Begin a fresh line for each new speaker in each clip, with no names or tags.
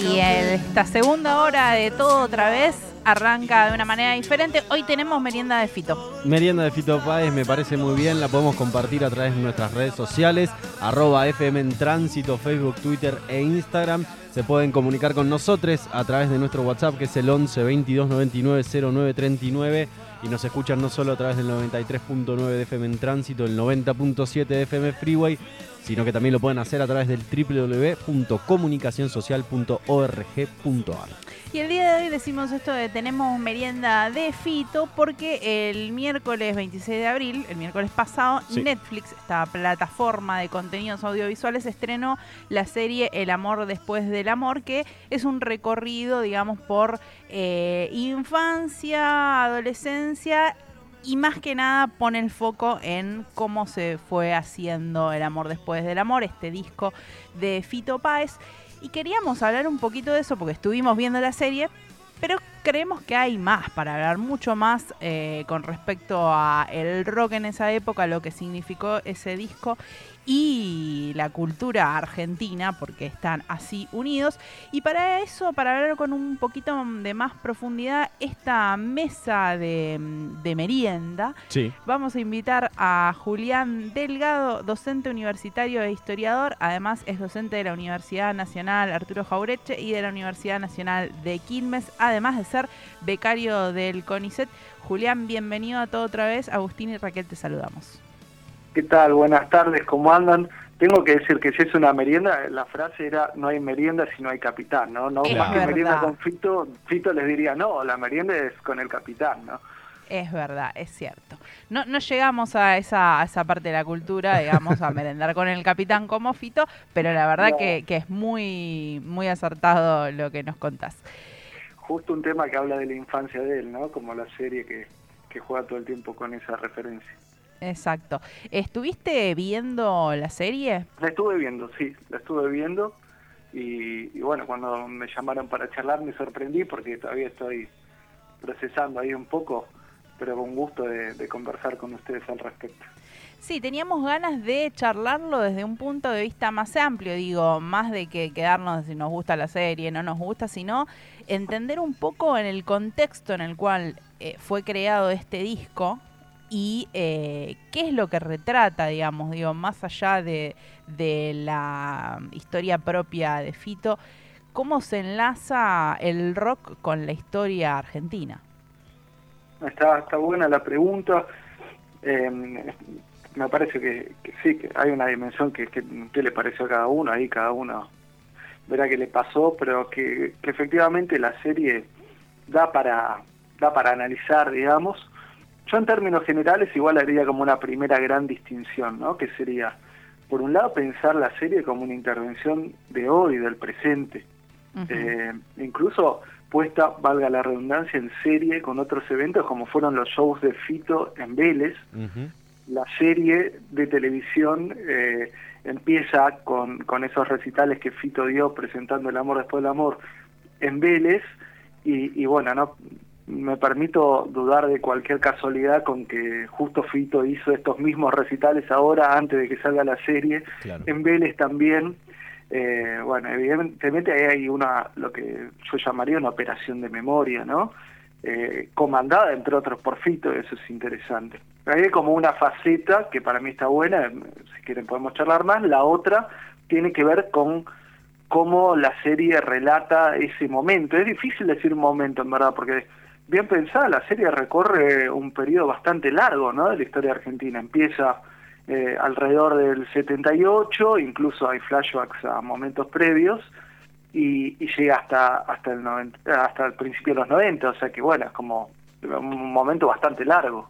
Y esta segunda hora de todo otra vez arranca de una manera diferente. Hoy tenemos merienda de Fito.
Merienda de Fito Páez me parece muy bien, la podemos compartir a través de nuestras redes sociales, arroba FM en Tránsito, Facebook, Twitter e Instagram. Se pueden comunicar con nosotros a través de nuestro WhatsApp que es el 11 22 99 09 39 y nos escuchan no solo a través del 93.9 de FM en Tránsito, el 90.7 de FM Freeway, sino que también lo pueden hacer a través del www.comunicacionsocial.org.ar.
Y el día de hoy decimos esto de tenemos merienda de Fito porque el miércoles 26 de abril, el miércoles pasado, Netflix, esta plataforma de contenidos audiovisuales, estrenó la serie El amor después del amor, que es un recorrido, digamos, por eh, infancia, adolescencia y más que nada pone el foco en cómo se fue haciendo El amor después del amor, este disco de Fito Páez. Y queríamos hablar un poquito de eso porque estuvimos viendo la serie, pero creemos que hay más para hablar, mucho más eh, con respecto a el rock en esa época, lo que significó ese disco y la cultura argentina, porque están así unidos. Y para eso, para hablar con un poquito de más profundidad, esta mesa de, merienda, vamos a invitar a Julián Delgado, docente universitario e historiador, además es docente de la Universidad Nacional Arturo Jaureche y de la Universidad Nacional de Quilmes, además de ser becario del CONICET. Julián, bienvenido a todo otra vez. Agustín y Raquel, te saludamos.
¿Qué tal? Buenas tardes, ¿cómo andan? Tengo que decir que si es una merienda, la frase era no hay merienda si no hay capitán, ¿no? No más que merienda con Fito, Fito les diría no, la merienda es con el capitán, ¿no?
Es verdad, es cierto. No, no llegamos a esa, a esa parte de la cultura, digamos, a merendar con el capitán como Fito, pero la verdad que, que, es muy, muy acertado lo que nos contás.
Justo un tema que habla de la infancia de él, ¿no? Como la serie que, que juega todo el tiempo con esa referencia.
Exacto. ¿Estuviste viendo la serie?
La estuve viendo, sí, la estuve viendo. Y, bueno, cuando me llamaron para charlar me sorprendí porque todavía estoy procesando ahí un poco, pero con gusto de, conversar con ustedes al respecto.
Sí, teníamos ganas de charlarlo desde un punto de vista más amplio, digo, más de que quedarnos si nos gusta la serie, no nos gusta, sino entender un poco en el contexto en el cual eh, fue creado este disco, y eh, qué es lo que retrata, digamos, digo, más allá de, la historia propia de Fito, cómo se enlaza el rock con la historia argentina.
Está, está buena la pregunta. Em, me parece que, sí, que hay una dimensión que, que, le pareció a cada uno, ahí cada uno verá qué le pasó, pero que, que efectivamente la serie da para, da para analizar, digamos, yo en términos generales igual haría como una primera gran distinción, ¿no? Que sería, por un lado, pensar la serie como una intervención de hoy, del presente. Eh, incluso puesta, valga la redundancia, en serie con otros eventos como fueron los shows de Fito en Vélez. La serie de televisión eh, empieza con, con esos recitales que Fito dio presentando El amor después del amor en Vélez. Y, y bueno, no me permito dudar de cualquier casualidad con que justo Fito hizo estos mismos recitales ahora, antes de que salga la serie. En Vélez también. Eh, bueno, evidentemente hay una, lo que yo llamaría una operación de memoria, ¿no? Eh, comandada, entre otros, por Fito, eso es interesante. Hay como una faceta que para mí está buena, si quieren podemos charlar más. La otra tiene que ver con cómo la serie relata ese momento. Es difícil decir un momento, en verdad, porque bien pensada, la serie recorre un periodo bastante largo ¿no? de la historia argentina. Empieza eh, alrededor del 78, incluso hay flashbacks a momentos previos, y, llega hasta hasta el, hasta el principio de los 90, o sea que bueno, es como un momento bastante largo.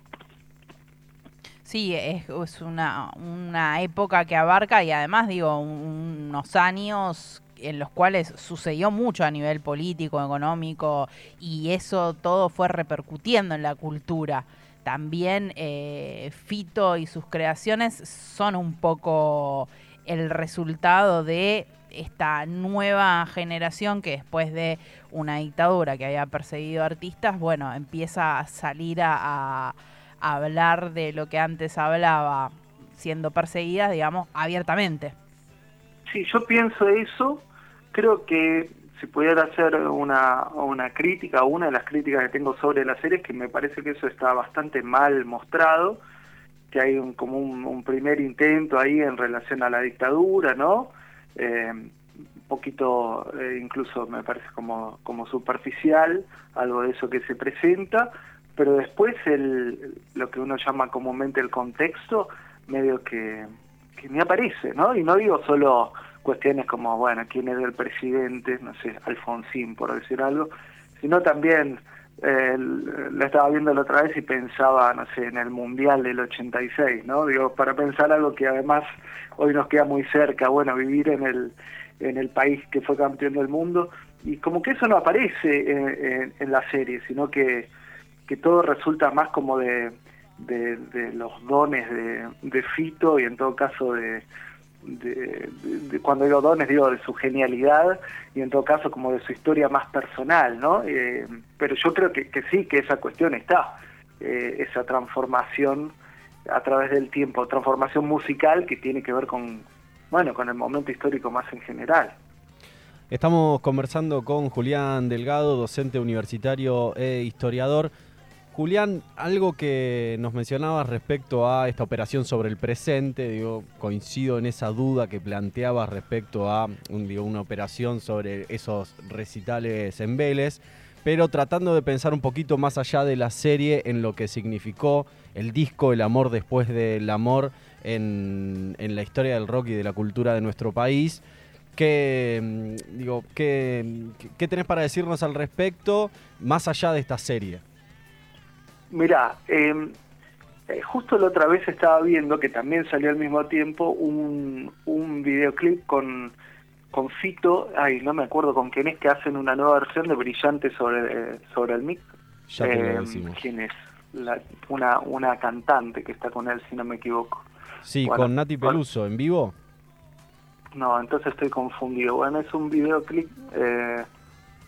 Sí, es, una, una época que abarca y además digo unos años en los cuales sucedió mucho a nivel político, económico, y eso todo fue repercutiendo en la cultura. También eh, Fito y sus creaciones son un poco el resultado de esta nueva generación que después de una dictadura que había perseguido artistas, bueno, empieza a salir a hablar de lo que antes hablaba siendo perseguidas, digamos, abiertamente.
Sí, yo pienso eso. Creo que si pudiera hacer una, una crítica, una de las críticas que tengo sobre la serie es que me parece que eso está bastante mal mostrado, que hay un, como un, primer intento ahí en relación a la dictadura, ¿no? Eh, un poquito, eh, incluso me parece como, como superficial, algo de eso que se presenta, pero después el, lo que uno llama comúnmente el contexto, medio que, que me aparece, ¿no? Y no digo solo cuestiones como, bueno, quién es el presidente, no sé, Alfonsín, por decir algo, sino también, eh, lo estaba viendo la otra vez y pensaba, no sé, en el Mundial del 86, ¿no? Digo, para pensar algo que además hoy nos queda muy cerca, bueno, vivir en el, en el país que fue campeón del mundo, y como que eso no aparece en, la serie, sino que, que todo resulta más como de, de, los dones de, de Fito y en todo caso de cuando digo dones digo de su genialidad y en todo caso como de su historia más personal, ¿no? Eh, pero yo creo que, sí, que esa cuestión está, eh, esa transformación a través del tiempo, transformación musical que tiene que ver con, bueno, con el momento histórico más en general.
Estamos conversando con Julián Delgado, docente universitario e historiador. Julián, algo que nos mencionabas respecto a esta operación sobre el presente, digo, coincido en esa duda que planteabas respecto a una operación sobre esos recitales en Vélez, pero tratando de pensar un poquito más allá de la serie en lo que significó el disco El amor después del amor en, la historia del rock y de la cultura de nuestro país. ¿Qué, mm, digo, qué, ¿Qué tenés para decirnos al respecto más allá de esta serie?
Mira, em, eh, justo la otra vez estaba viendo que también salió al mismo tiempo un, un videoclip con, con Fito, ay, no me acuerdo con quién es, que hacen una nueva versión de Brillante sobre, sobre el mic.
Ya em,
¿Quién es? una, una cantante que está con él, si no me equivoco.
Sí, con Nati Peluso, ¿en vivo?
No, entonces estoy confundido. Bueno, es un videoclip, eh,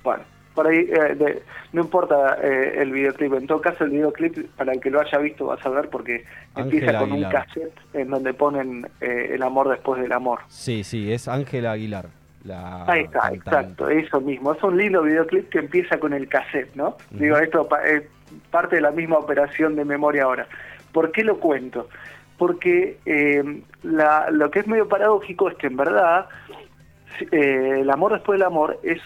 bueno, por ahí eh, no importa eh, el videoclip, en todo caso el videoclip para el que lo haya visto vas a ver porque empieza con un cassette en donde ponen eh, el amor después del amor.
Sí, sí, es Ángela Aguilar. La
Ahí está, exacto, eso mismo. Es un lindo videoclip que empieza con el cassette, ¿no? Digo, esto es parte de la misma operación de memoria ahora. ¿Por qué lo cuento? Porque la, lo que es medio paradójico es que en verdad el amor después del amor es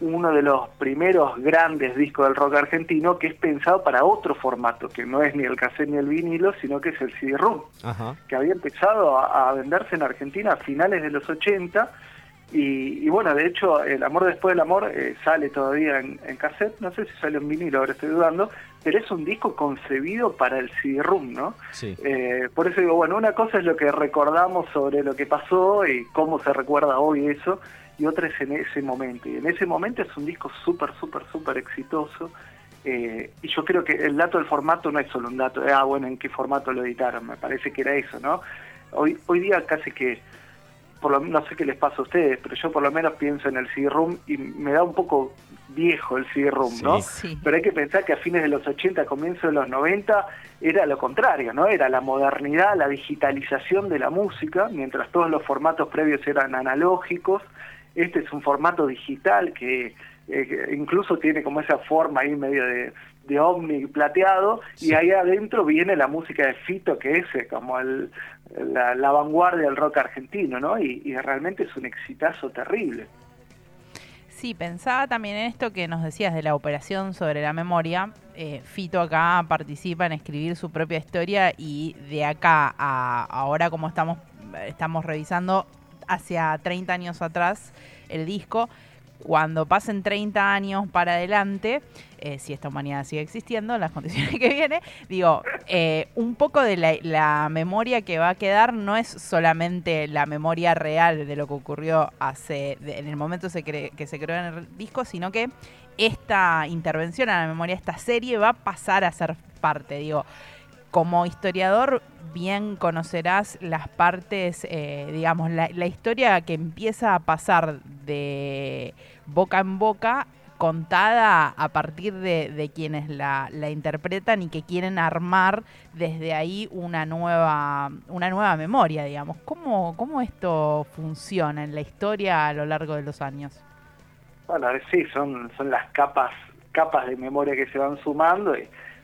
uno de los primeros grandes discos del rock argentino que es pensado para otro formato, que no es ni el cassette ni el vinilo, sino que es el CD-ROOM, que había empezado a, venderse en Argentina a finales de los 80 y, bueno, de hecho, El Amor Después del Amor eh, sale todavía en, cassette, no sé si sale en vinilo, ahora estoy dudando, pero es un disco concebido para el CD-ROOM, ¿no? Eh, por eso digo, bueno, una cosa es lo que recordamos sobre lo que pasó y cómo se recuerda hoy eso, y otra es en ese momento. Y en ese momento es un disco súper, súper, súper exitoso. Eh, y yo creo que el dato del formato no es solo un dato de, ah, bueno, en qué formato lo editaron, me parece que era eso, ¿no? Hoy, hoy día casi que, por lo, no sé qué les pasa a ustedes, pero yo por lo menos pienso en el CD-ROOM y me da un poco viejo el CD-ROOM, ¿no? Pero hay que pensar que a fines de los 80, comienzos de los 90, era lo contrario, ¿no? Era la modernidad, la digitalización de la música, mientras todos los formatos previos eran analógicos, este es un formato digital que eh, incluso tiene como esa forma ahí medio de, de ovni plateado y ahí adentro viene la música de Fito que es eh, como el, la, vanguardia del rock argentino, ¿no? Y, realmente es un exitazo terrible.
Sí, pensaba también en esto que nos decías de la operación sobre la memoria. Eh, Fito acá participa en escribir su propia historia y de acá a ahora como estamos, estamos revisando, hacia 30 años atrás el disco. Cuando pasen 30 años para adelante, eh, si esta humanidad sigue existiendo, en las condiciones que viene, digo, eh, un poco de la, memoria que va a quedar no es solamente la memoria real de lo que ocurrió hace, en el momento que se creó en el disco, sino que esta intervención a la memoria, esta serie va a pasar a ser parte, digo como historiador bien conocerás las partes, eh, digamos, la, historia que empieza a pasar de boca en boca contada a partir de, quienes la, interpretan y que quieren armar desde ahí una nueva, una nueva memoria, digamos. ¿Cómo, ¿Cómo esto funciona en la historia a lo largo de los años?
Bueno, sí, son, son las capas, capas de memoria que se van sumando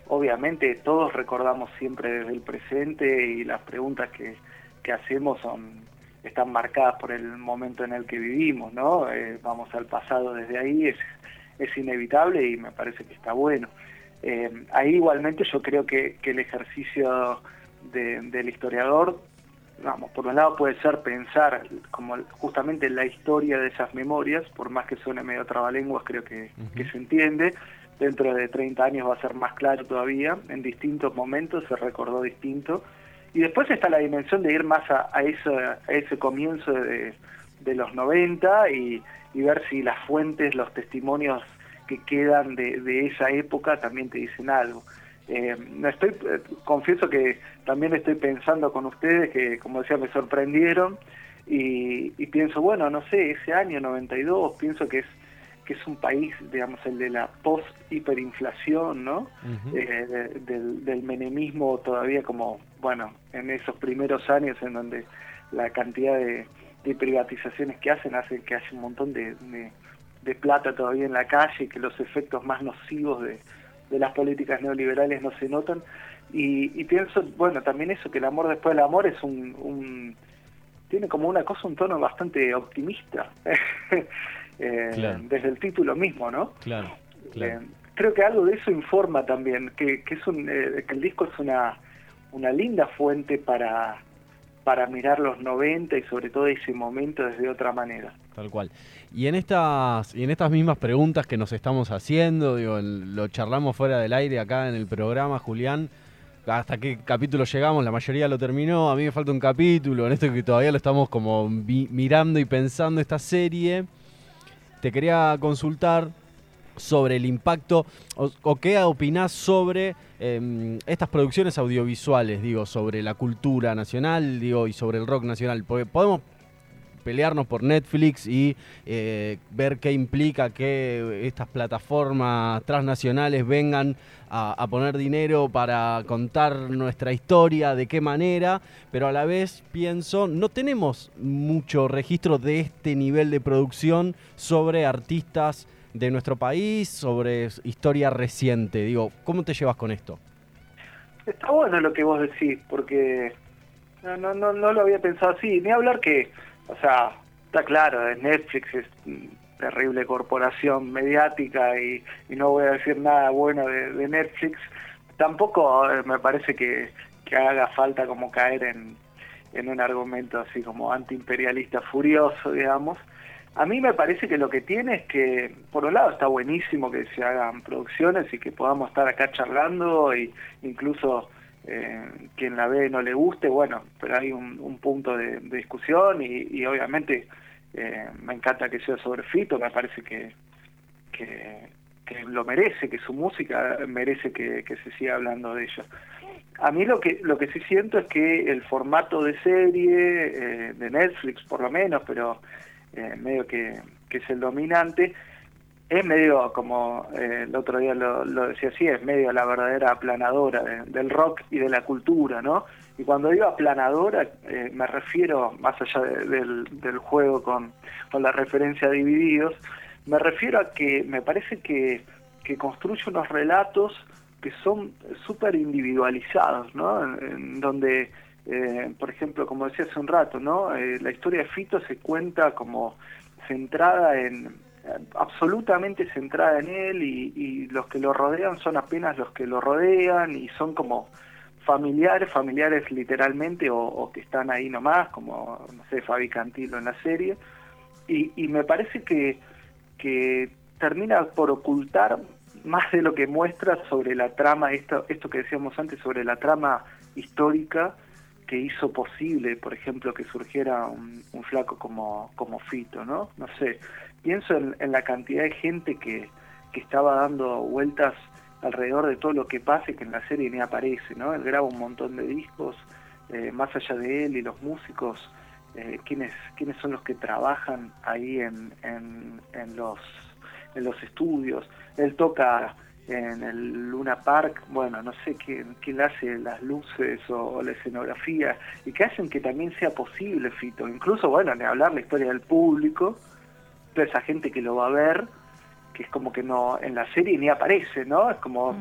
obviamente todos recordamos siempre desde el presente y las preguntas que, que hacemos son están marcadas por el momento en el que vivimos, ¿no? Eh, vamos al pasado desde ahí, es, es inevitable y me parece que está bueno. Eh, ahí igualmente yo creo que, que el ejercicio del historiador vamos, por un lado puede ser pensar como justamente la historia de esas memorias, por más que suene medio trabalenguas, creo que, se entiende. Dentro de 30 años va a ser más claro todavía, en distintos momentos se recordó distinto. Y después está la dimensión de ir más a, a, ese comienzo de, los 90 y, ver si las fuentes, los testimonios que quedan de, de esa época también te dicen algo. Eh, estoy, eh, confieso que también estoy pensando con ustedes que, como decía, me sorprendieron y, pienso, bueno, no sé, ese año 92, pienso que es que es un país, digamos, el de la post-hiperinflación, ¿no? Eh, del, menemismo todavía como, bueno, en esos primeros años en donde la cantidad de, privatizaciones que hacen hacen que haya un montón de, de plata todavía en la calle y que los efectos más nocivos de, de las políticas neoliberales no se notan. Y, pienso, bueno, también eso, que el amor después del amor es un, tiene como una cosa, un tono bastante optimista, eh, desde el título mismo, ¿no?
Claro,
eh, creo que algo de eso informa también, que, que es un, eh, que el disco es una, una linda fuente para, para mirar los 90 y sobre todo ese momento desde otra manera.
Tal cual. Y en estas, y en estas mismas preguntas que nos estamos haciendo, digo, lo charlamos fuera del aire acá en el programa, Julián. ¿Hasta qué capítulo llegamos? La mayoría lo terminó. A mí me falta un capítulo. En esto que todavía lo estamos como mirando y pensando esta serie. Te quería consultar sobre el impacto o, qué opinás sobre em, estas producciones audiovisuales, digo, sobre la cultura nacional, digo, y sobre el rock nacional. Podemos pelearnos por Netflix y eh, ver qué implica que estas plataformas transnacionales vengan a, poner dinero para contar nuestra historia, de qué manera, pero a la vez pienso, no tenemos mucho registro de este nivel de producción sobre artistas de nuestro país, sobre historia reciente. Digo, ¿cómo te llevas con esto?
Está bueno lo que vos decís, porque no, lo había pensado así. Ni hablar que o sea, está claro, Netflix es terrible corporación mediática y, no voy a decir nada bueno de, Netflix. Tampoco me parece que, haga falta como caer en, en un argumento así como antiimperialista furioso, digamos. A mí me parece que lo que tiene es que, por un lado, está buenísimo que se hagan producciones y que podamos estar acá charlando e incluso eh, quien la ve no le guste, bueno, pero hay un, punto de, discusión y, obviamente eh, me encanta que sea sobre Fito, me parece que, que, lo merece, que su música merece que, se siga hablando de ella. A mí lo que lo que sí siento es que el formato de serie, eh, de Netflix por lo menos, pero eh, medio que, que es el dominante, es medio, como eh, el otro día lo, decía así, es medio la verdadera aplanadora del rock y de la cultura, ¿no? Y cuando digo aplanadora, eh, me refiero, más allá del, del, juego con, con la referencia a Divididos, me refiero a que me parece que, que construye unos relatos que son súper individualizados, ¿no? En, donde, eh, por ejemplo, como decía hace un rato, ¿no? la historia de Fito se cuenta como centrada en, absolutamente centrada en él y, los que lo rodean son apenas los que lo rodean y son como familiares, familiares literalmente o, que están ahí nomás, como, no sé, Fabi Cantilo en la serie. Y, me parece que, que termina por ocultar más de lo que muestra sobre la trama, esto, esto que decíamos antes, sobre la trama histórica que hizo posible, por ejemplo, que surgiera un, flaco como, como Fito, ¿no? No sé, pienso en, la cantidad de gente que, que, estaba dando vueltas alrededor de todo lo que pasa y que en la serie ni aparece, ¿no? Él graba un montón de discos, eh, más allá de él y los músicos, eh, ¿quiénes, quiénes son los que trabajan ahí en, en, los, en los estudios. Él toca en el Luna Park, bueno, no sé quién, quién hace las luces o, la escenografía y que hacen que también sea posible, Fito. Incluso, bueno, ni hablar la historia del público, toda esa gente que lo va a ver, que es como que no en la serie ni aparece, ¿no? Es como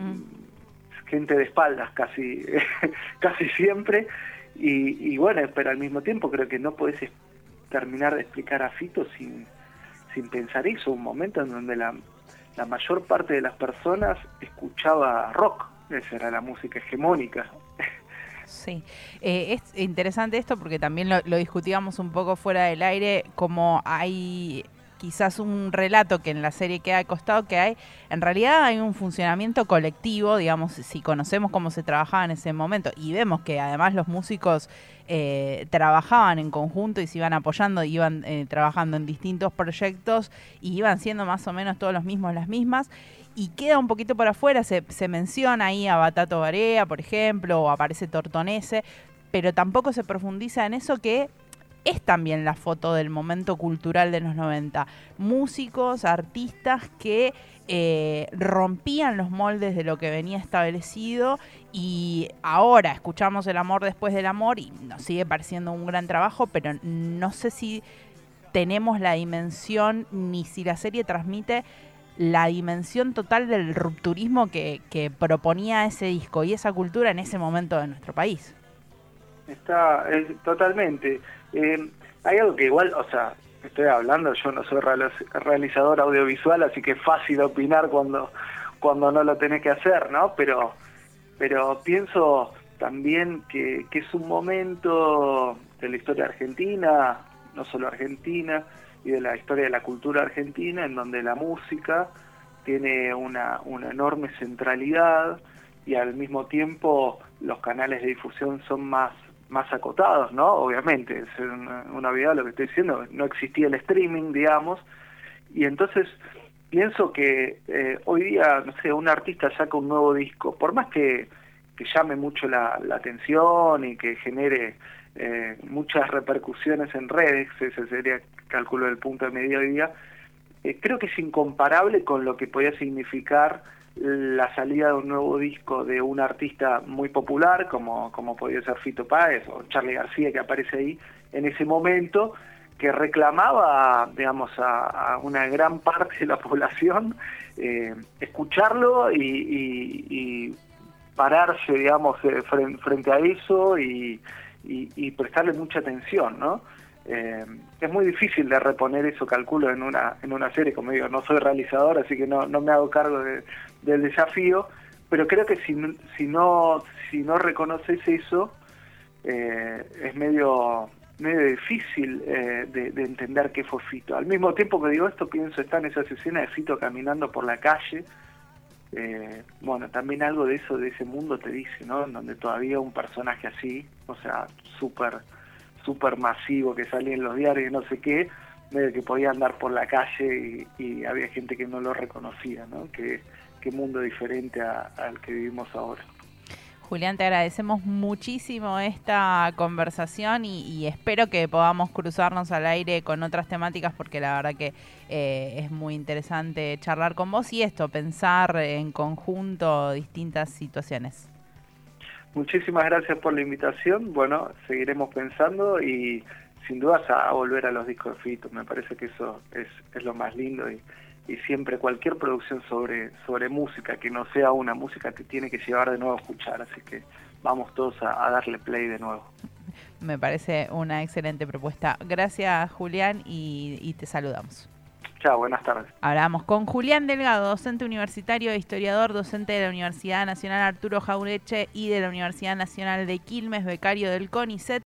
gente de espaldas casi, casi siempre. Y, bueno, pero al mismo tiempo creo que no puedes terminar de explicar a Fito sin, sin pensar eso, un momento en donde la, la mayor parte de las personas escuchaba rock, esa era la música hegemónica.
Sí, eh, es interesante esto porque también lo, lo, discutíamos un poco fuera del aire, como hay quizás un relato que en la serie queda de costado, que hay, en realidad hay un funcionamiento colectivo, digamos, si conocemos cómo se trabajaba en ese momento y vemos que además los músicos eh, trabajaban en conjunto y se iban apoyando, iban eh, trabajando en distintos proyectos y iban siendo más o menos todos los mismos, las mismas. Y queda un poquito por afuera, se, se menciona ahí a Batato Barea, por ejemplo, o aparece Tortonese, pero tampoco se profundiza en eso que es también la foto del momento cultural de los 90. Músicos, artistas que eh, rompían los moldes de lo que venía establecido y ahora escuchamos El amor después del amor y nos sigue pareciendo un gran trabajo, pero no sé si tenemos la dimensión ni si la serie transmite la dimensión total del rupturismo que, que proponía ese disco y esa cultura en ese momento de nuestro país.
Está totalmente. Eh, hay algo que igual, o sea, estoy hablando, yo no soy realizador audiovisual, así que es fácil opinar cuando, cuando no lo tenés que hacer, ¿no? Pero, pero pienso también que, que es un momento de la historia argentina, no solo argentina, y de la historia de la cultura argentina, en donde la música tiene una, una enorme centralidad y al mismo tiempo los canales de difusión son más más acotados, ¿no? Obviamente, es una, una lo que estoy diciendo, no existía el streaming, digamos, y entonces pienso que eh, hoy día, no sé, un artista saca un nuevo disco, por más que, que llame mucho la, atención y que genere eh, muchas repercusiones en redes, ese sería, cálculo, del punto de mediodía, eh, creo que es incomparable con lo que podía significar la salida de un nuevo disco de un artista muy popular como, como podía ser Fito Páez o Charlie García que aparece ahí en ese momento que reclamaba digamos a, una gran parte de la población eh, escucharlo y, pararse digamos eh, frente, a eso y, y prestarle mucha atención no eh, es muy difícil de reponer eso, calculo, en una, en una serie, como digo, no soy realizador, así que no, no me hago cargo del desafío, pero creo que si, si, no, si no reconoces eso, eh, es medio, medio difícil eh, de, entender qué fue Fito. Al mismo tiempo que digo esto, pienso, está en esa escena de Fito caminando por la calle, bueno, también algo de eso, de ese mundo te dice, ¿no? En donde todavía un personaje así, o sea, súper súper masivo que salía en los diarios y no sé qué, medio que podía andar por la calle y, había gente que no lo reconocía, ¿no? Qué, qué mundo diferente al que vivimos ahora.
Julián, te agradecemos muchísimo esta conversación y, espero que podamos cruzarnos al aire con otras temáticas porque la verdad que eh, es muy interesante charlar con vos y esto, pensar en conjunto distintas situaciones.
Muchísimas gracias por la invitación. Bueno, seguiremos pensando y sin dudas a, volver a los discos de Fito. Me parece que eso es, lo más lindo y, siempre cualquier producción sobre, sobre música que no sea una música te tiene que llevar de nuevo a escuchar. Así que vamos todos a, darle play de nuevo.
Me parece una excelente propuesta. Gracias Julián y te saludamos.
Chao, buenas tardes.
Hablamos con Julián Delgado, docente universitario e historiador, docente de la Universidad Nacional Arturo Jaureche y de la Universidad Nacional de Quilmes, becario del CONICET.